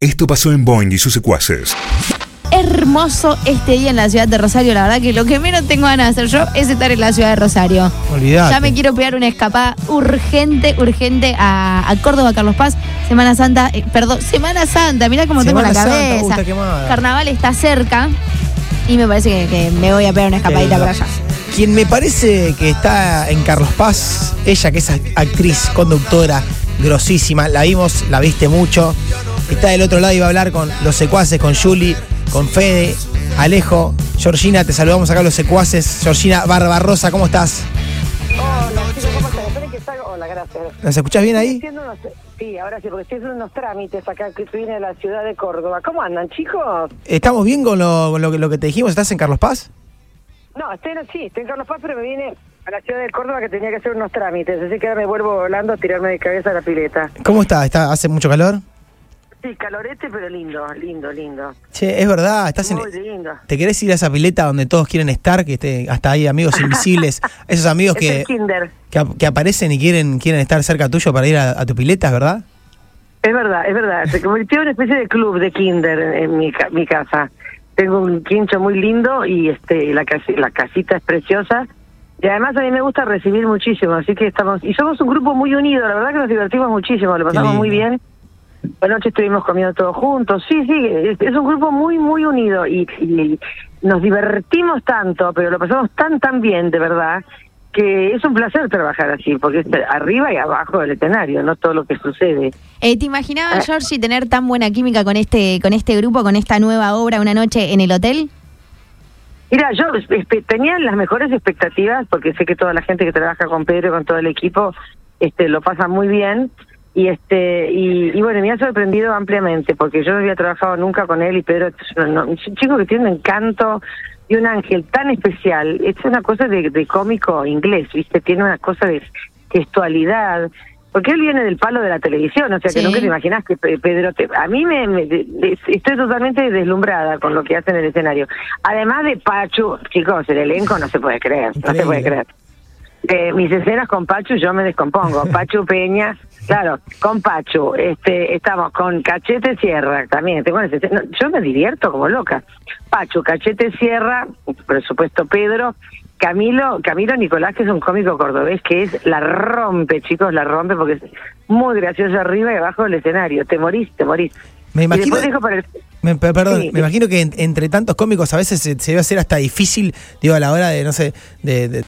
Esto pasó en Boeing y sus secuaces. Hermoso este día en la ciudad de Rosario. La verdad que lo que menos tengo ganas de hacer yo es estar en la ciudad de Rosario. Olvidate. Ya me quiero pegar una escapada urgente, urgente a, a Córdoba, Carlos Paz. Semana Santa, eh, perdón, Semana Santa, mirá cómo tengo la Santa, cabeza. está. Carnaval está cerca y me parece que, que me voy a pegar una escapadita para allá. Quien me parece que está en Carlos Paz, ella que es actriz, conductora, grosísima, la vimos, la viste mucho. Está del otro lado y va a hablar con los secuaces, con Juli, con Fede, Alejo, Georgina, te saludamos acá los secuaces. Georgina Barbarosa, ¿cómo estás? Hola, chicos, ¿cómo están? Esperen que salgo. Hola, gracias. ¿Nos escuchás bien ahí? unos- Sí, ahora sí, porque estoy haciendo unos trámites acá que estoy de la ciudad de Córdoba. ¿Cómo andan, chicos? ¿Estamos bien con lo, con lo que te dijimos? ¿Estás en Carlos Paz? No, estoy en, sí, estoy en Carlos Paz, pero me vine a la ciudad de Córdoba que tenía que hacer unos trámites. Así que ahora me vuelvo volando a tirarme de cabeza a la pileta. ¿Cómo está? ¿Está ¿Hace mucho calor? Sí, calorete, pero lindo, lindo, lindo. Che, es verdad, estás en... Muy lindo. ¿Te querés ir a esa pileta donde todos quieren estar? Que esté, hasta hay amigos invisibles, esos amigos Es que, que, que aparecen y quieren, quieren estar cerca tuyo para ir a, a tu pileta, ¿es verdad? Es verdad, es verdad. Se convirtió en una especie de club de kinder en, en mi, mi casa. Tengo un quincho muy lindo y este la, casi- la casita es preciosa. Y además a mí me gusta recibir muchísimo, así que estamos... Y somos un grupo muy unido, la verdad que nos divertimos muchísimo, lo pasamos muy bien. Anoche estuvimos comiendo todos juntos. Sí, sí, es, es un grupo muy, muy unido y, y nos divertimos tanto, pero lo pasamos tan, tan bien, de verdad, que es un placer trabajar así, porque es arriba y abajo del escenario, no todo lo que sucede. Eh, ¿Te imaginabas, Georgie, tener tan buena química con este, con este grupo, con esta nueva obra, una noche en el hotel? Mira, yo tenía las mejores expectativas porque sé que toda la gente que trabaja con Pedro con todo el equipo este lo pasa muy bien y este y, y bueno me ha sorprendido ampliamente porque yo no había trabajado nunca con él y Pedro es un, un chico que tiene un encanto y un ángel tan especial es una cosa de, de cómico inglés viste tiene una cosa de gestualidad porque él viene del palo de la televisión, o sea que Sí. nunca te imaginas que Pe- Pedro te... A mí me, me- estoy totalmente deslumbrada con lo que hace en el escenario. Además de Pachu, chicos, el elenco no se puede creer, no se puede creer. Mis escenas con Pachu yo me descompongo. Pachu Peña, claro, con Pachu, este, estamos con Cachete Sierra también. Tengo escenas- yo me divierto como loca. Pachu, Cachete Sierra, por supuesto Pedro, Camilo, Camilo Nicolás, que es un cómico cordobés que es la rompe, chicos, la rompe porque es muy gracioso arriba y abajo del escenario. Te morís, te morís. Me imagino, el- me- per- perdón, Sí. me imagino que en- entre tantos cómicos a veces se, se debe hacer hasta difícil, digo, a la hora de, no sé, de, de,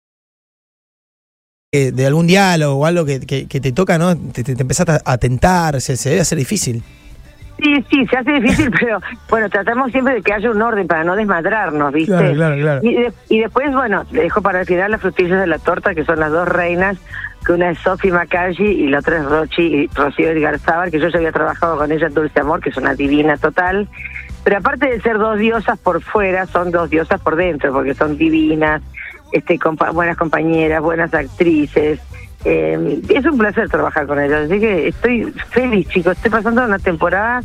de- algún diálogo o algo que, que- que te toca, ¿no? Te, te, te empezás a, tentar, se, se debe hacer difícil. Sí, sí, se hace difícil, pero bueno, tratamos siempre de que haya un orden para no desmadrarnos, ¿viste? Claro, claro, claro. Y, de- y después, bueno, le dejo para el final las frutillas de la torta, que son las dos reinas, que una es Sophie Macalli y la otra es Rochi y Rocío Edgarzábal, que yo ya había trabajado con ella en Dulce Amor, que es una divina total. Pero aparte de ser dos diosas por fuera, son dos diosas por dentro, porque son divinas, este, compa- buenas compañeras, buenas actrices. Eh, es un placer trabajar con ellas, así que estoy feliz, chicos. Estoy pasando una temporada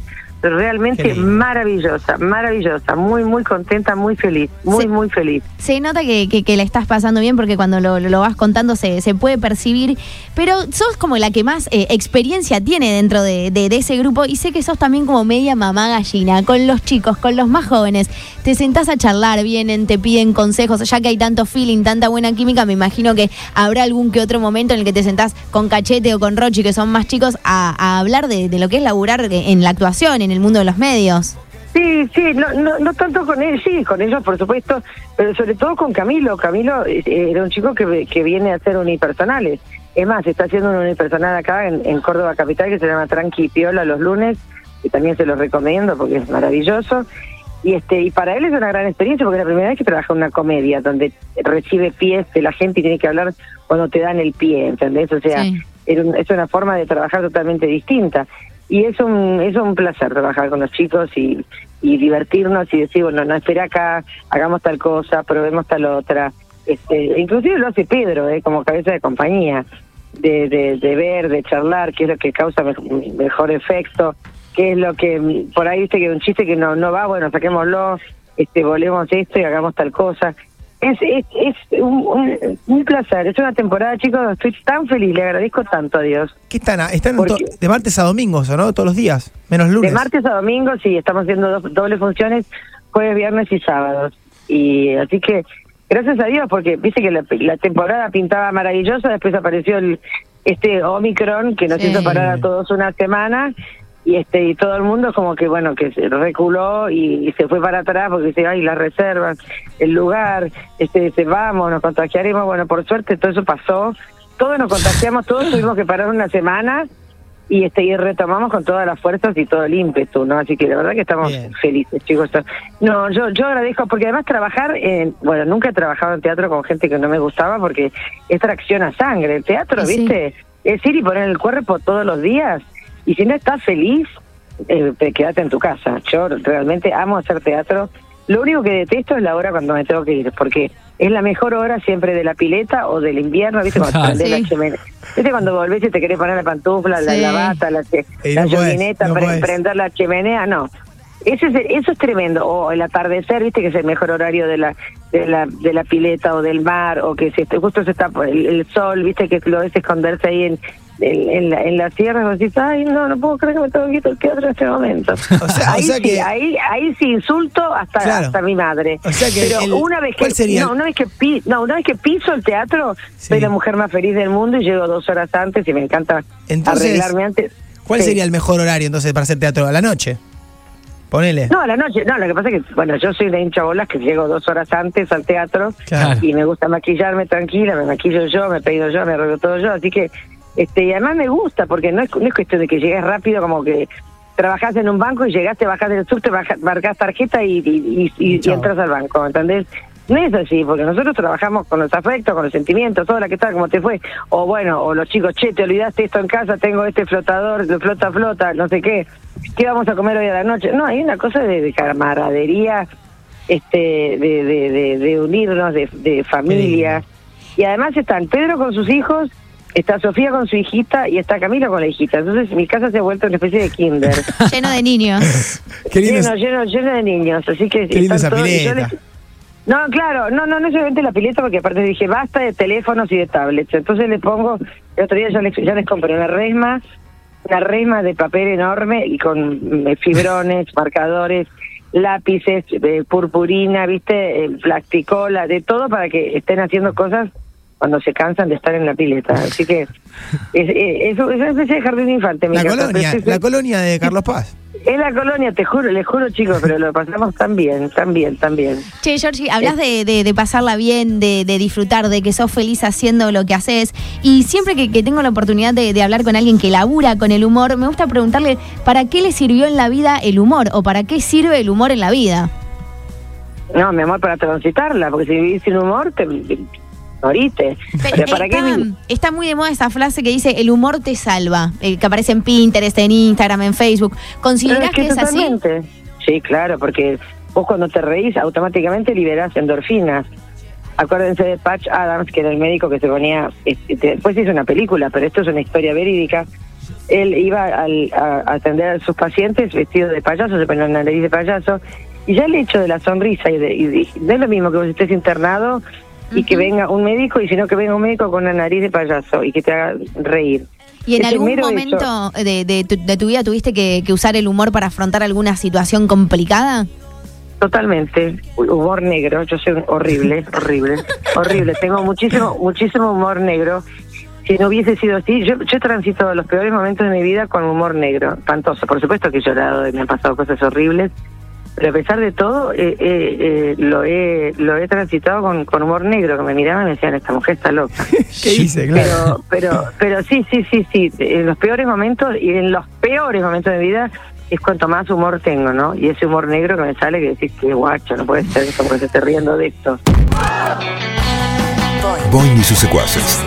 realmente maravillosa, maravillosa, muy, muy contenta, muy feliz, muy, muy feliz. Se nota que, que, que la estás pasando bien porque cuando lo, lo vas contando se, se puede percibir, pero sos como la que más eh, experiencia tiene dentro de, de- de ese grupo y sé que sos también como media mamá gallina, con los chicos, con los más jóvenes. Te sentás a charlar, vienen, te piden consejos, ya que hay tanto feeling, tanta buena química, me imagino que habrá algún que otro momento en el que te sentás con Cachete o con Rochi, que son más chicos, a, a hablar de, de lo que es laburar en la actuación, en el mundo de los medios. Sí, sí, no, no, no tanto con él, sí, con ellos por supuesto, pero sobre todo con Camilo. Camilo eh, era un chico que, que viene a hacer unipersonales. Es más, está haciendo un unipersonal acá en, en Córdoba Capital que se llama Tranqui Piola los lunes, y también se los recomiendo porque es maravilloso. Y este y para él es una gran experiencia porque es la primera vez que trabaja en una comedia donde recibe pies de la gente y tiene que hablar cuando te dan el pie, ¿entendés? O sea, Sí. es una forma de trabajar totalmente distinta. Y es un, es un placer trabajar con los chicos y, y divertirnos y decir, bueno, no, espera acá, hagamos tal cosa, probemos tal otra. Este, inclusive lo hace Pedro, ¿eh? como cabeza de compañía, de, de, ver, de charlar, qué es lo que causa mej- mejor efecto, qué es lo que, mm, por ahí viste que un chiste que no, no va, bueno, saquémoslo, este, volvemos esto y hagamos tal cosa. Es, es, es un, un- un placer, es una temporada, chicos, estoy tan feliz, le agradezco tanto a Dios. ¿Qué están? Están de martes a domingos, ¿o no? Todos los días, menos lunes. De martes a domingo, sí, estamos haciendo dobles funciones, jueves, viernes y sábados. Y así que, gracias a Dios, porque viste que la, la temporada pintaba maravillosa, después apareció el este Omicron que nos Sí. hizo parar a todos una semana. Y este y todo el mundo como que bueno que se reculó y, y se fue para atrás porque dice ay las reservas el lugar este dice vamos nos contagiaremos bueno por suerte todo eso pasó todos nos contagiamos todos tuvimos que parar una semana y este y retomamos con todas las fuerzas y todo el ímpetu, ¿no? Así que la verdad que estamos Bien. felices, chicos. No, yo yo agradezco porque además trabajar en, bueno, nunca he trabajado en teatro con gente que no me gustaba porque es tracción a sangre. El teatro, sí. ¿viste? Es ir y poner el cuerpo todos los días y si no estás feliz, eh, te quédate en tu casa. Yo realmente amo hacer teatro. Lo único que detesto es la hora cuando me tengo que ir, porque es la mejor hora siempre de la pileta o del invierno, ¿viste? Cuando Ah, sí. la chimenea. ¿Viste cuando volvés y te querés poner la pantufla, la, Sí. la bata, la, no no pre- podés. prender la chimenea? No. Ese es, eso es tremendo. O el atardecer, ¿viste? Que es el mejor horario de la de la, de la pileta o del mar, o que se, justo se está el, el sol, ¿viste? Que lo ves esconderse ahí en, en, en la, en la tierra y vos decís, ay, no, no puedo creer que me tengo que ir al teatro en este momento. O sea- o ahí, sea sí, que- ahí, ahí sí insulto hasta, Claro. hasta mi madre. O sea que Pero el- una vez que ¿cuál sería no, el- una vez que pi- no, una vez que piso el teatro, Sí. soy la mujer más feliz del mundo y llego dos horas antes y me encanta Entonces, arreglarme antes. ¿Cuál Sí. sería el mejor horario entonces para hacer teatro? ¿A la noche? Ponele. No, a la noche, no, lo que pasa es que, bueno, yo soy una hincha bolas que llego dos horas antes al teatro Claro. y me gusta maquillarme tranquila, me maquillo yo, me peino yo, me arreglo todo yo, así que, este, y además me gusta, porque no es, no es cuestión de que llegues rápido como que trabajás en un banco y llegaste, bajás del subte, baja- marcás tarjeta y, y, entras al banco, ¿entendés? No es así, porque nosotros trabajamos con los afectos, con los sentimientos, todo la que tal, como te fue. O bueno, o los chicos, che, te olvidaste esto en casa, tengo este flotador, flota, flota, no sé qué. ¿Qué vamos a comer hoy a la noche? No, hay una cosa de, de camaradería, este, de, de, de, de unirnos, de, de familia. Y además están Pedro con sus hijos, está Sofía con su hijita y está Camila con la hijita. Entonces mi casa se ha vuelto una especie de kinder. Lleno de niños. Qué lindo es- lleno, lleno, lleno de niños, así que Qué linda están esa todos- y yo pileta. les- No, claro, no, no, no solamente la pileta, porque aparte dije, basta de teléfonos y de tablets. Entonces le pongo, el otro día ya les, ya les compré una resma, una resma de papel enorme y con eh, fibrones, marcadores, lápices, eh, purpurina, viste, eh, plasticola, de todo para que estén haciendo cosas cuando se cansan de estar en la pileta. Así que es, eh, es, es una especie de jardín infante. mi La casa. colonia, la colonia de Carlos Paz. Es la colonia, te juro, les juro chicos, pero lo pasamos tan bien, tan bien, tan bien. Che, Georgie, hablas de, de- de pasarla bien, de, de disfrutar, de que sos feliz haciendo lo que haces. Y siempre que, que tengo la oportunidad de, de hablar con alguien que labura con el humor, me gusta preguntarle, ¿para qué le sirvió en la vida el humor? ¿O para qué sirve el humor en la vida? No, mi amor, para transitarla, porque si vivís sin humor, te Pero ¿para está, qué vi- está muy de moda esa frase que dice, el humor te salva, eh, que aparece en Pinterest, en Instagram, en Facebook. ¿Considerás que, es así? totalmente. Sí, claro, porque vos cuando te reís automáticamente liberás endorfinas. Acuérdense de Patch Adams, que era el médico que se ponía, este, después hizo una película, pero esto es una historia verídica. Él iba al- a, a atender a sus pacientes vestido de payaso, se ponía una nariz de payaso, y ya el hecho de la sonrisa, y, de, y de- no es lo mismo que vos estés internado y que venga un médico, y sino que venga un médico con una nariz de payaso y que te haga reír. ¿Y en Ese algún momento de, de tu, de tu vida tuviste que, que usar el humor para afrontar alguna situación complicada? Totalmente. Humor negro. Yo soy horrible, horrible, horrible. Tengo muchísimo, muchísimo humor negro. Si no hubiese sido así, yo, yo he transitado los peores momentos de mi vida con humor negro, espantoso. Por supuesto que he llorado y me han pasado cosas horribles, pero a pesar de todo, eh, eh, eh, lo he lo he transitado con, con humor negro, que me miraban y me decían, esta mujer está loca. ¿Qué dice? Claro. Pero, pero, pero sí, sí, sí, sí. En los peores momentos y en los peores momentos de mi vida es cuanto más humor tengo, ¿no? Y ese humor negro que me sale que decís que guacho, no puede ser como que se esté riendo de esto. Boing y sus secuaces.